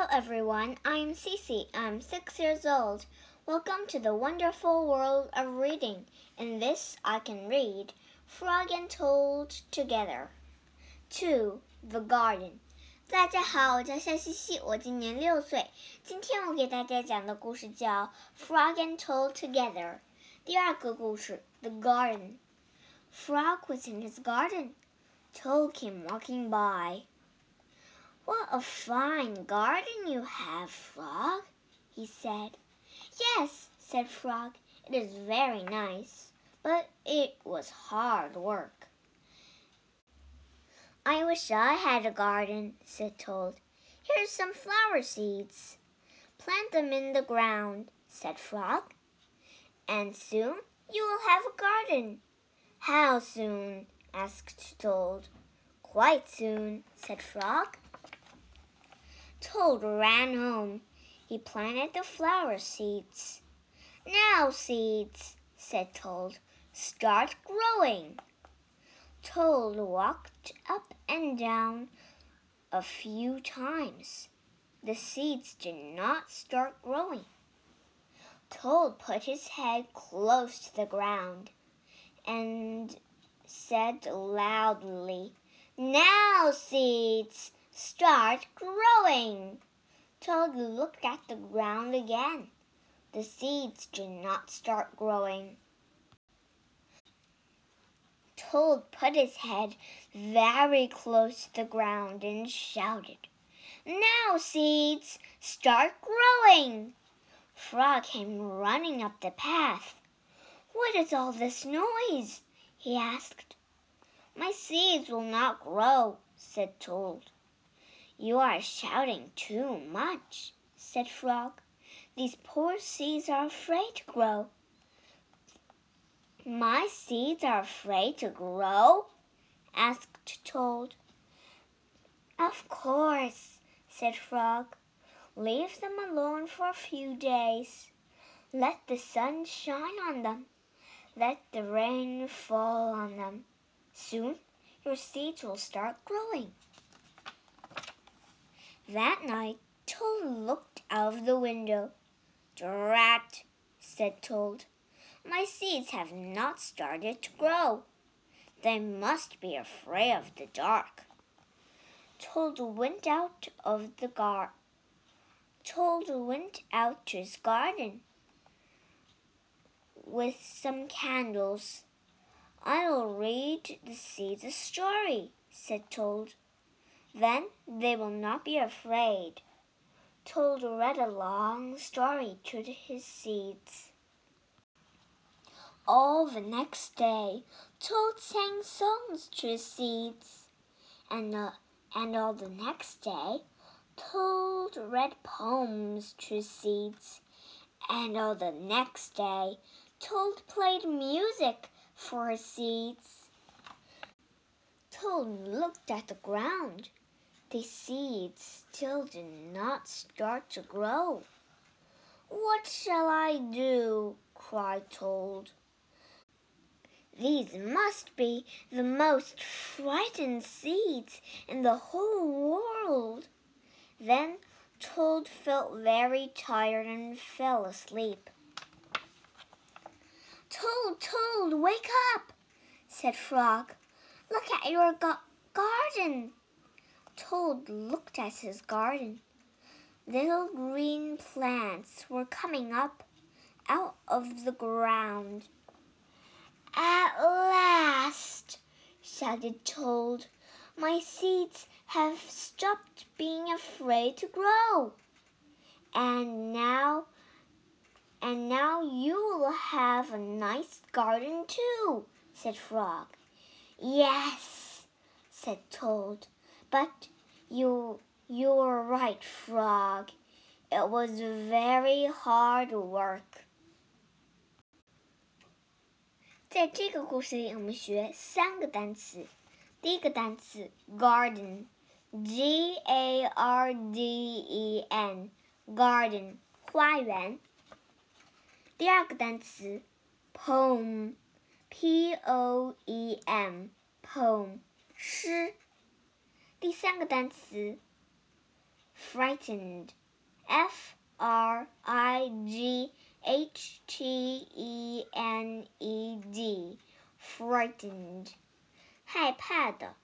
Hello everyone, I'm Cece. I'm six years old. Welcome to the wonderful world of reading. In this, I can read Frog and Toad Together. 2. The Garden. 大家好，我叫夏西西，我今年六岁。今天我给大家讲的故事叫《Frog and Toad Together》。第二个故事《The Garden》。Frog was in his garden. Toad came walking by. What a fine garden you have, Frog, he said. Yes, said Frog, it is very nice, but it was hard work. I wish I had a garden, said Toad. Here's some flower seeds. Plant them in the ground, said Frog. And soon you will have a garden. How soon? asked Toad. Quite soon, said Frog. Toad ran home. He planted the flower seeds. Now, seeds, said Toad, start growing. Toad walked up and down a few times. The seeds did not start growing. Toad put his head close to the ground and said loudly, Now, seeds, start growing. Toad looked at the ground again. The seeds did not start growing. Toad put his head very close to the ground and shouted, Now, seeds, start growing. Frog came running up the path. What is all this noise? he asked. My seeds will not grow, said Toad. You are shouting too much, said Frog. These poor seeds are afraid to grow. My seeds are afraid to grow? asked Toad. Of course, said Frog. Leave them alone for a few days. Let the sun shine on them. Let the rain fall on them. Soon your seeds will start growing. That night, Toad looked out of the window. Drat, said Toad. My seeds have not started to grow. They must be afraid of the dark. Toad went out of the gar. Toad went out to his garden with some candles. I'll read the seeds a story, said Toad. Then they will not be afraid. Toad read a long story to his seeds. All the next day, Toad sang songs to his seeds, and uh, and all the next day, Toad read poems to his seeds, and all the next day, Toad played music for his seeds. Toad looked at the ground the seeds still did not start to grow. What shall I do? cried Toad. These must be the most frightened seeds in the whole world. Then Toad felt very tired and fell asleep. Toad, Toad, wake up, said Frog. Look at your garden. Toad looked at his garden. Little green plants were coming up out of the ground. At last, shouted Toad, my seeds have stopped being afraid to grow. And now, and now you will have a nice garden too, said Frog. Yes, said Toad. But you you're right, Frog. It was very hard work. 在这个故事里，我们学三个单词。第一个单词 garden，G A R D E N，garden 花园。第二个单词 poem，P O E M，poem 诗。第三个单词 frightened. F R I G H T E N E D frightened，害怕的。